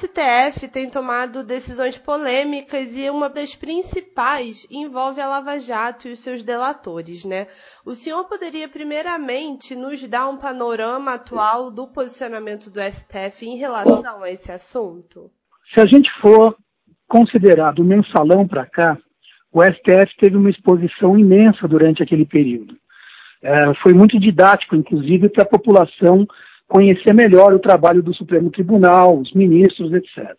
STF tem tomado decisões polêmicas e uma das principais envolve a Lava Jato e os seus delatores, né? O senhor poderia primeiramente nos dar um panorama atual do posicionamento do STF em relação a esse assunto? Se a gente for considerar do mensalão para cá, o STF teve uma exposição imensa durante aquele período. É, foi muito didático, inclusive, para a população conhecer melhor o trabalho do Supremo Tribunal, os ministros, etc.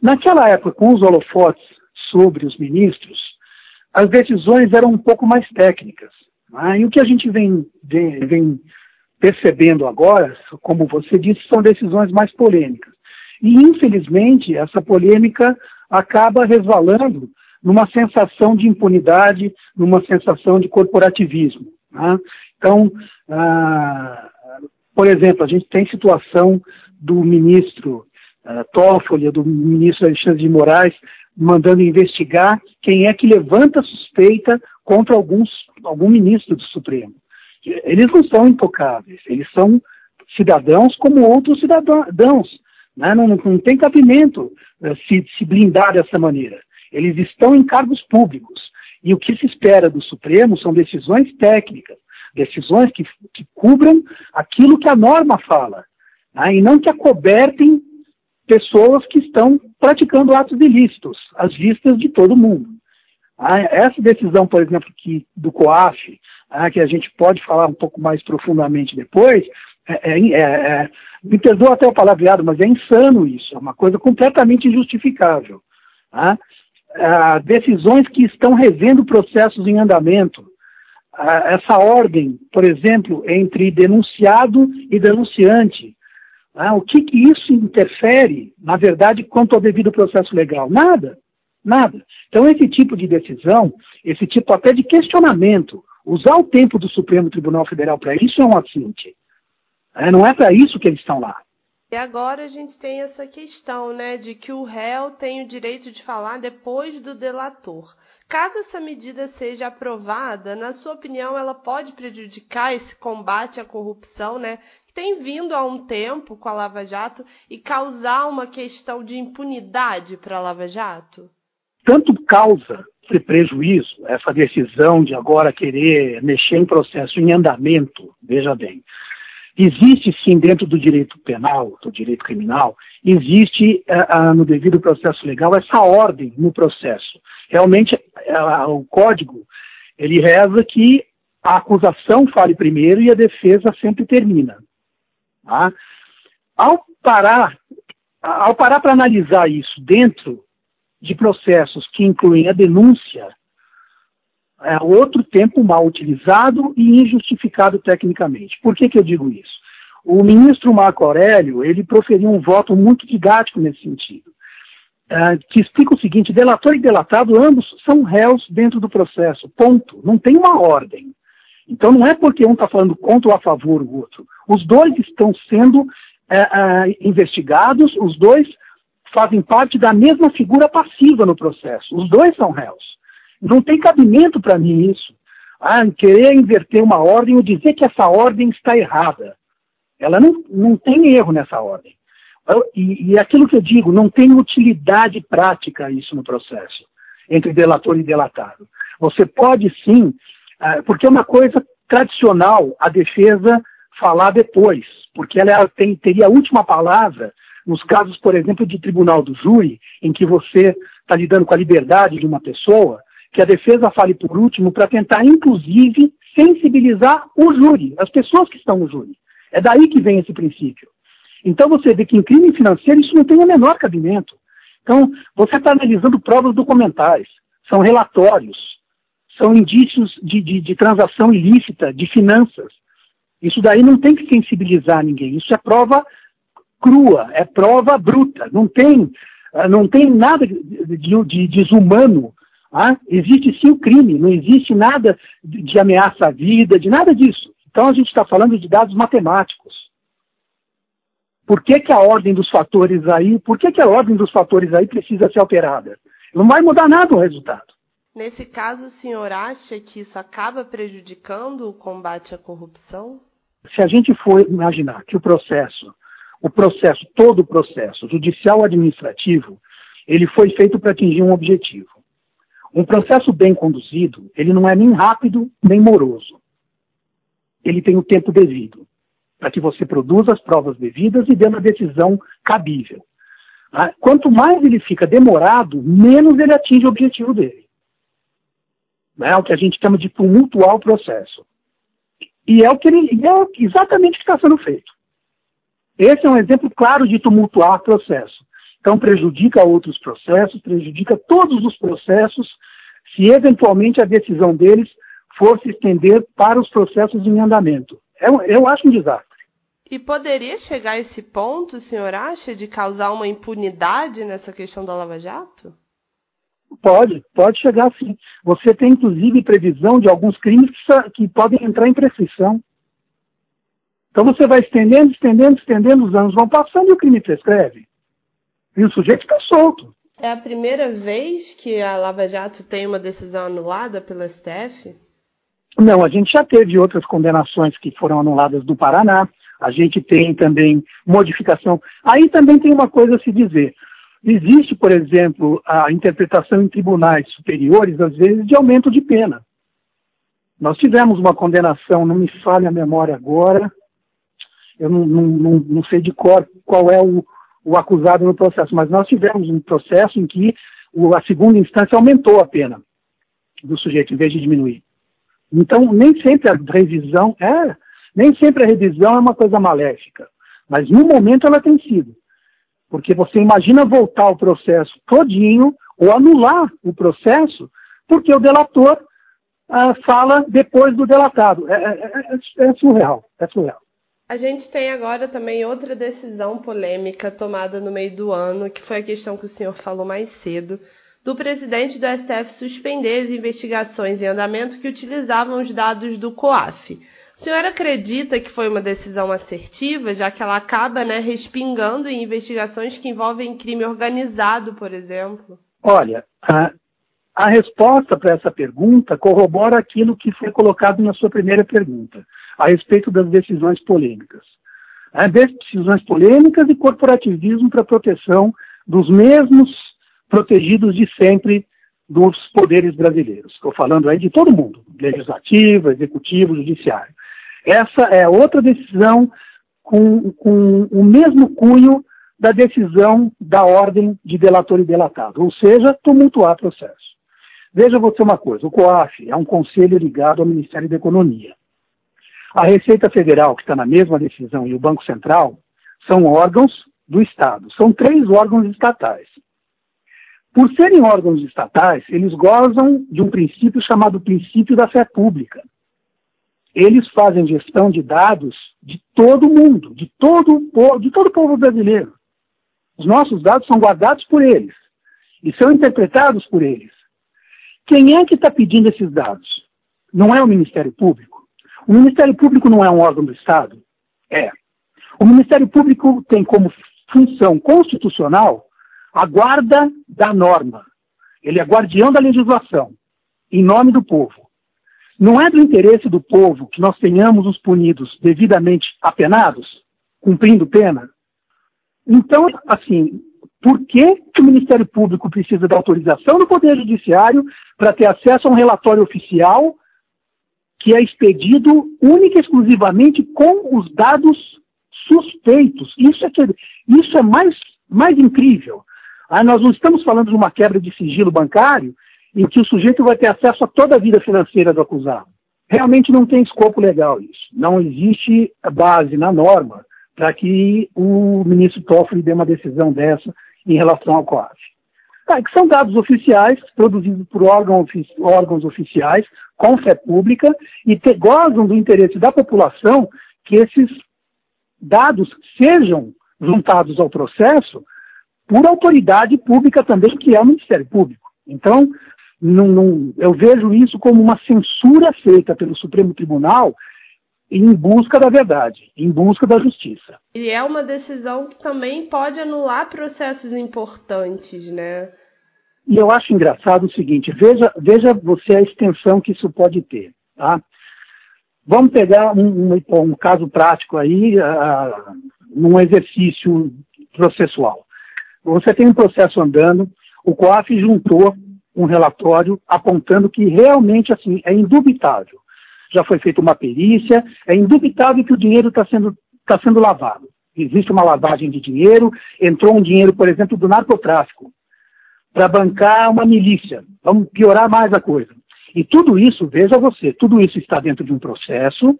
Naquela época, com os holofotes sobre os ministros, as decisões eram um pouco mais técnicas. Né? E o que a gente vem, vem, vem percebendo agora, como você disse, são decisões mais polêmicas. E, infelizmente, essa polêmica acaba resvalando numa sensação de impunidade, numa sensação de corporativismo. Né? Então, ah, por exemplo, a gente tem situação do ministro uh, Toffoli, do ministro Alexandre de Moraes, mandando investigar quem é que levanta suspeita contra alguns, algum ministro do Supremo. Eles não são intocáveis, eles são cidadãos como outros cidadãos. Né? Não, não, tem cabimento uh, se, se blindar dessa maneira. Eles estão em cargos públicos. E o que se espera do Supremo são decisões técnicas, decisões que, que cubram aquilo que a norma fala, né, e não que acobertem pessoas que estão praticando atos ilícitos, às vistas de todo mundo. Ah, essa decisão, por exemplo, que, do COAF, ah, que a gente pode falar um pouco mais profundamente depois, é, é, é, é me perdoa até o palavreado, mas é insano isso, é uma coisa completamente injustificável. Ah, decisões que estão revendo processos em andamento, essa ordem, por exemplo, entre denunciado e denunciante. Né? O que, que isso interfere, na verdade, quanto ao devido processo legal? Nada, nada. Então, esse tipo de decisão, esse tipo até de questionamento, usar o tempo do Supremo Tribunal Federal para isso é um assinte. É, não é para isso que eles estão lá. E agora a gente tem essa questão, né, de que o réu tem o direito de falar depois do delator. Caso essa medida seja aprovada, na sua opinião, ela pode prejudicar esse combate à corrupção, né, que tem vindo há um tempo com a Lava Jato e causar uma questão de impunidade para a Lava Jato? Tanto causa esse prejuízo, essa decisão de agora querer mexer em processo em andamento, veja bem, Existe sim dentro do direito penal, do direito criminal, existe uh, uh, no devido processo legal essa ordem no processo. Realmente uh, o código ele reza que a acusação fale primeiro e a defesa sempre termina. Tá? Ao parar, ao parar para analisar isso dentro de processos que incluem a denúncia, é outro tempo mal utilizado e injustificado tecnicamente. Por que, que eu digo isso? O ministro Marco Aurélio, ele proferiu um voto muito didático nesse sentido, uh, que explica o seguinte, delator e delatado, ambos são réus dentro do processo, ponto. Não tem uma ordem. Então não é porque um está falando contra ou a favor do outro. Os dois estão sendo uh, uh, investigados, os dois fazem parte da mesma figura passiva no processo. Os dois são réus. Não tem cabimento para mim isso. Ah, querer inverter uma ordem ou dizer que essa ordem está errada. Ela não, não tem erro nessa ordem. E, e aquilo que eu digo, não tem utilidade prática isso no processo, entre delator e delatado. Você pode sim, ah, porque é uma coisa tradicional a defesa falar depois, porque ela tem, teria a última palavra nos casos, por exemplo, de tribunal do júri, em que você está lidando com a liberdade de uma pessoa, que a defesa fale por último para tentar, inclusive, sensibilizar o júri, as pessoas que estão no júri. É daí que vem esse princípio. Então você vê que em crime financeiro isso não tem o menor cabimento. Então, você está analisando provas documentais, são relatórios, são indícios de, de, de, transação ilícita, de finanças. Isso daí não tem que sensibilizar ninguém. Isso é prova crua, é prova bruta. Não tem, ah, não tem nada de, de, de desumano ah, existe sim o crime, não existe nada de, de ameaça à vida, de nada disso. Então a gente está falando de dados matemáticos. Por que, que a ordem dos fatores aí, por que, que a ordem dos fatores aí precisa ser alterada? Não vai mudar nada o resultado. Nesse caso, o senhor acha que isso acaba prejudicando o combate à corrupção? Se a gente for imaginar que o processo, o processo, todo o processo, judicial administrativo, ele foi feito para atingir um objetivo. Um processo bem conduzido, ele não é nem rápido nem moroso. Ele tem o tempo devido para que você produza as provas devidas e dê uma decisão cabível. Ah, quanto mais ele fica demorado, menos ele atinge o objetivo dele. É o que a gente chama de tumultuar o processo. E é o que ele, é exatamente o que está sendo feito. Esse é um exemplo claro de tumultuar o processo. Então prejudica outros processos, prejudica todos os processos, se eventualmente a decisão deles for se estender para os processos em andamento. Eu, eu acho um desastre. E poderia chegar a esse ponto, o senhor acha, de causar uma impunidade nessa questão da Lava Jato? Pode, pode chegar sim. Você tem, inclusive, previsão de alguns crimes que, que podem entrar em prescrição. Então você vai estendendo, estendendo, estendendo, os anos vão passando e o crime prescreve. E o sujeito fica solto. É a primeira vez que a Lava Jato tem uma decisão anulada pelo STF? Não, a gente já teve outras condenações que foram anuladas do Paraná. A gente tem também modificação. Aí também tem uma coisa a se dizer. Existe, por exemplo, a interpretação em tribunais superiores, às vezes, de aumento de pena. Nós tivemos uma condenação, não me falhe a memória agora, eu não, não, não, não sei de cor qual é o, o, acusado no processo, mas nós tivemos um processo em que a segunda instância aumentou a pena do sujeito, em vez de diminuir. Então, nem sempre a revisão é, nem sempre a revisão é uma coisa maléfica, mas no momento ela tem sido. Porque você imagina voltar o processo todinho ou anular o processo porque o delator ah, fala depois do delatado. É, é, é, é, surreal, é surreal. A gente tem agora também outra decisão polêmica tomada no meio do ano, que foi a questão que o senhor falou mais cedo, do presidente do STF suspender as investigações em andamento que utilizavam os dados do COAF. O senhor acredita que foi uma decisão assertiva, já que ela acaba né, respingando em investigações que envolvem crime organizado, por exemplo? Olha, a, a resposta para essa pergunta corrobora aquilo que foi colocado na sua primeira pergunta, a respeito das decisões polêmicas. É, decisões polêmicas e corporativismo para proteção dos mesmos protegidos de sempre dos poderes brasileiros. Estou falando aí de todo mundo, legislativo, executivo, judiciário. Essa é outra decisão com, com o mesmo cunho da decisão da ordem de delator e delatado, ou seja, tumultuar processo. Veja você uma coisa, o COAF é um conselho ligado ao Ministério da Economia. A Receita Federal, que está na mesma decisão, e o Banco Central, são órgãos do Estado. São três órgãos estatais. Por serem órgãos estatais, eles gozam de um princípio chamado princípio da fé pública eles fazem gestão de dados de todo mundo, de todo, de todo o povo brasileiro. Os nossos dados são guardados por eles e são interpretados por eles. Quem é que está pedindo esses dados? Não é o Ministério Público? O Ministério Público não é um órgão do Estado? É. O Ministério Público tem como função constitucional a guarda da norma. Ele é guardião da legislação, em nome do povo. Não é do interesse do povo que nós tenhamos os punidos devidamente apenados, cumprindo pena? Então, assim, por que, que o Ministério Público precisa da autorização do Poder Judiciário para ter acesso a um relatório oficial que é expedido única e exclusivamente com os dados suspeitos? Isso é, que, isso é mais, mais incrível. Ah, nós não estamos falando de uma quebra de sigilo bancário em que o sujeito vai ter acesso a toda a vida financeira do acusado. Realmente não tem escopo legal isso. Não existe base na norma para que o ministro Toffoli dê uma decisão dessa em relação ao COAF. Ah, que são dados oficiais, produzidos por órgãos, órgãos oficiais, com fé pública, e gozam do interesse da população que esses dados sejam juntados ao processo por autoridade pública também, que é o Ministério Público. Então, eu vejo isso como uma censura feita pelo Supremo Tribunal em busca da verdade, em busca da justiça. E é uma decisão que também pode anular processos importantes, né? E eu acho engraçado o seguinte: veja, veja você a extensão que isso pode ter. Tá? Vamos pegar um, um, um caso prático aí. Uh, num exercício processual. Você tem um processo andando, o COAF juntou um relatório apontando que realmente assim é indubitável. Já foi feita uma perícia, é indubitável que o dinheiro está sendo, tá sendo lavado. Existe uma lavagem de dinheiro, entrou um dinheiro, por exemplo, do narcotráfico, para bancar uma milícia. Vamos piorar mais a coisa. E tudo isso, veja você, tudo isso está dentro de um processo,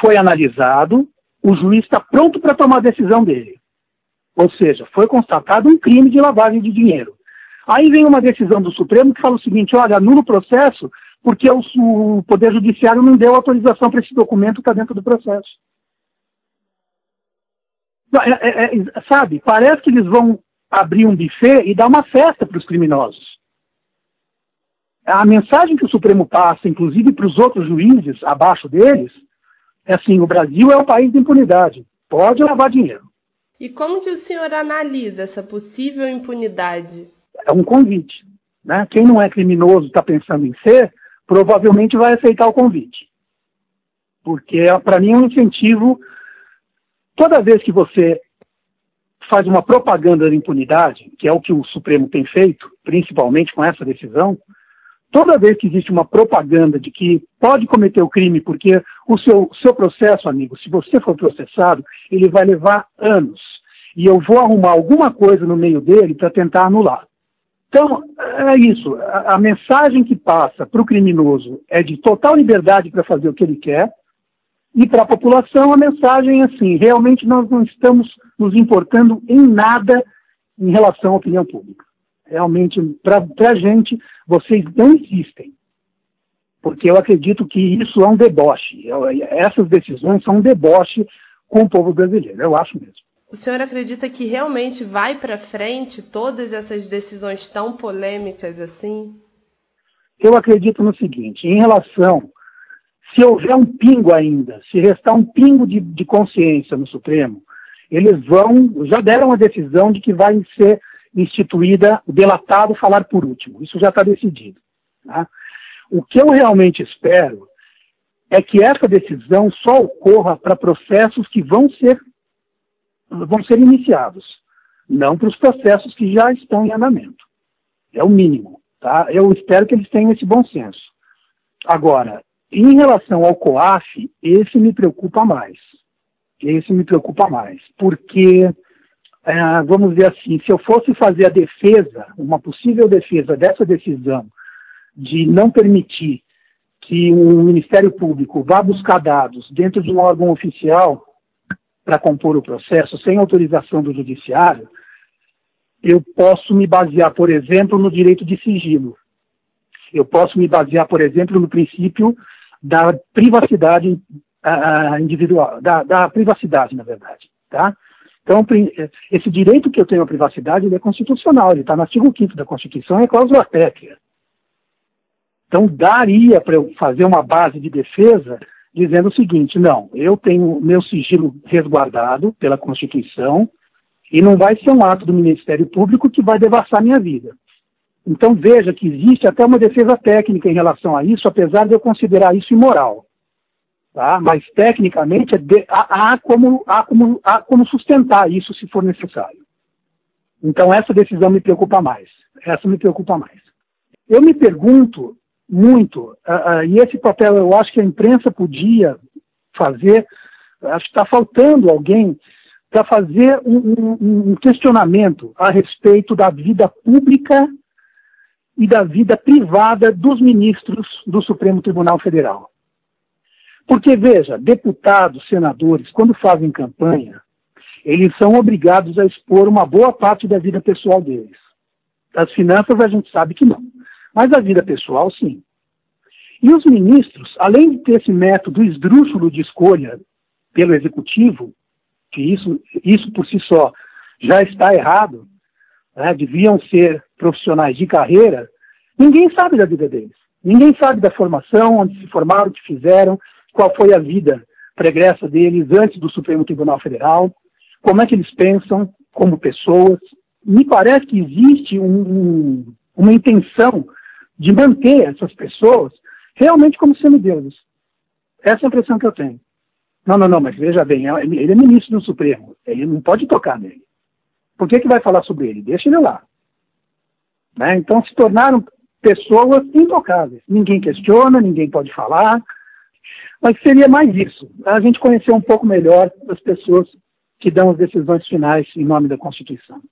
foi analisado, o juiz está pronto para tomar a decisão dele. Ou seja, foi constatado um crime de lavagem de dinheiro. Aí vem uma decisão do Supremo que fala o seguinte: olha, anula o processo porque o, o Poder Judiciário não deu autorização para esse documento estar tá dentro do processo. É, é, é, sabe, parece que eles vão abrir um buffet e dar uma festa para os criminosos. A mensagem que o Supremo passa, inclusive para os outros juízes abaixo deles, é assim: o Brasil é o país da impunidade. Pode lavar dinheiro. E como que o senhor analisa essa possível impunidade? É um convite. Né? Quem não é criminoso está pensando em ser, provavelmente vai aceitar o convite. Porque, para mim, é um incentivo. Toda vez que você faz uma propaganda da impunidade, que é o que o Supremo tem feito, principalmente com essa decisão, toda vez que existe uma propaganda de que pode cometer o crime, porque o seu, seu processo, amigo, se você for processado, ele vai levar anos. E eu vou arrumar alguma coisa no meio dele para tentar anular. Então, é isso. A, a mensagem que passa para o criminoso é de total liberdade para fazer o que ele quer, e para a população a mensagem é assim: realmente nós não estamos nos importando em nada em relação à opinião pública. Realmente, para a gente, vocês não existem. Porque eu acredito que isso é um deboche. Eu, essas decisões são um deboche com o povo brasileiro. Eu acho mesmo. O senhor acredita que realmente vai para frente todas essas decisões tão polêmicas assim? Eu acredito no seguinte: em relação, se houver um pingo ainda, se restar um pingo de, de consciência no Supremo, eles vão, já deram a decisão de que vai ser instituída o delatado falar por último. Isso já está decidido. Tá? O que eu realmente espero é que essa decisão só ocorra para processos que vão ser, vão ser iniciados, não para os processos que já estão em andamento. É o mínimo. Tá? Eu espero que eles tenham esse bom senso. Agora, em relação ao COAF, esse me preocupa mais. Esse me preocupa mais, porque é, vamos dizer assim, se eu fosse fazer a defesa, uma possível defesa dessa decisão de não permitir que o Ministério Público vá buscar dados dentro de um órgão oficial para compor o processo sem autorização do Judiciário, eu posso me basear, por exemplo, no direito de sigilo. Eu posso me basear, por exemplo, no princípio da privacidade uh, individual, da, da privacidade, na verdade, tá? Então, esse direito que eu tenho à privacidade é constitucional, ele está no artigo 5 da Constituição, é cláusula pétrea. Então, daria para eu fazer uma base de defesa dizendo o seguinte: não, eu tenho meu sigilo resguardado pela Constituição e não vai ser um ato do Ministério Público que vai devassar minha vida. Então, veja que existe até uma defesa técnica em relação a isso, apesar de eu considerar isso imoral. Tá? Mas, tecnicamente, é de, há, há, como, há, como, há como sustentar isso se for necessário. Então, essa decisão me preocupa mais. Essa me preocupa mais. Eu me pergunto muito, uh, uh, e esse papel eu acho que a imprensa podia fazer, acho que está faltando alguém para fazer um, um, um questionamento a respeito da vida pública e da vida privada dos ministros do Supremo Tribunal Federal. Porque, veja, deputados, senadores, quando fazem campanha, eles são obrigados a expor uma boa parte da vida pessoal deles. Das finanças a gente sabe que não. Mas a vida pessoal, sim. E os ministros, além de ter esse método esdrúxulo de escolha pelo executivo, que isso, isso por si só já está errado, né, deviam ser profissionais de carreira, ninguém sabe da vida deles. Ninguém sabe da formação, onde se formaram, o que fizeram, qual foi a vida pregressa deles antes do Supremo Tribunal Federal, como é que eles pensam como pessoas. Me parece que existe um, um, uma intenção de manter essas pessoas realmente como semideuses. Essa é a impressão que eu tenho. Não, não, não, mas veja bem, é, ele é ministro do Supremo, ele não pode tocar nele. Por que, que vai falar sobre ele? Deixa ele lá. Né? Então se tornaram pessoas intocáveis. Ninguém questiona, ninguém pode falar. Mas seria mais isso, a gente conhecer um pouco melhor as pessoas que dão as decisões finais em nome da Constituição.